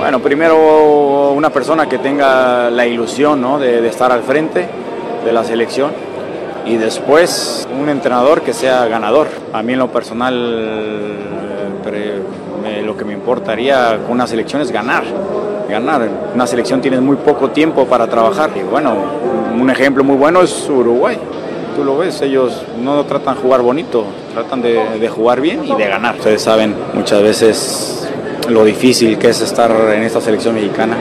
Bueno, primero una persona que tenga la ilusión ¿no? de, estar al frente de la selección y después un entrenador que sea ganador. A mí en lo personal lo que me importaría con una selección es ganar, ganar. Una selección tiene muy poco tiempo para trabajar y bueno, un ejemplo muy bueno es Uruguay. Tú lo ves, ellos no tratan de jugar bonito, tratan de, de jugar bien y de ganar. Ustedes saben muchas veces lo difícil que es estar en esta selección mexicana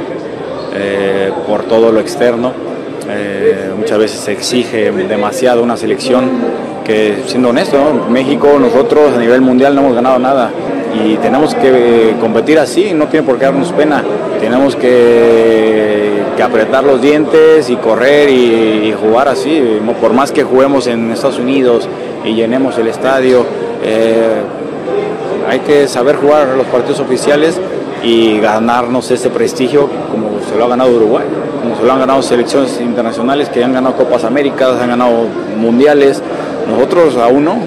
eh, por todo lo externo. Eh, muchas veces se exige demasiado una selección que, siendo honesto. México, nosotros a nivel mundial no hemos ganado nada y tenemos que competir así, no tiene por qué darnos pena. Tenemos que, apretar los dientes y correr y, jugar así. Por más que juguemos en Estados Unidos y llenemos el estadio, eh, hay que saber jugar los partidos oficiales y ganarnos ese prestigio como se lo ha ganado Uruguay, como se lo han ganado selecciones internacionales que han ganado Copas Américas, han ganado mundiales. Nosotros aún no.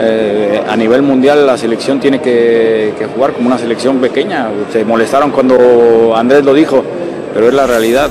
Eh, a nivel mundial la selección tiene que, que jugar como una selección pequeña. Se molestaron cuando Andrés lo dijo, pero es la realidad.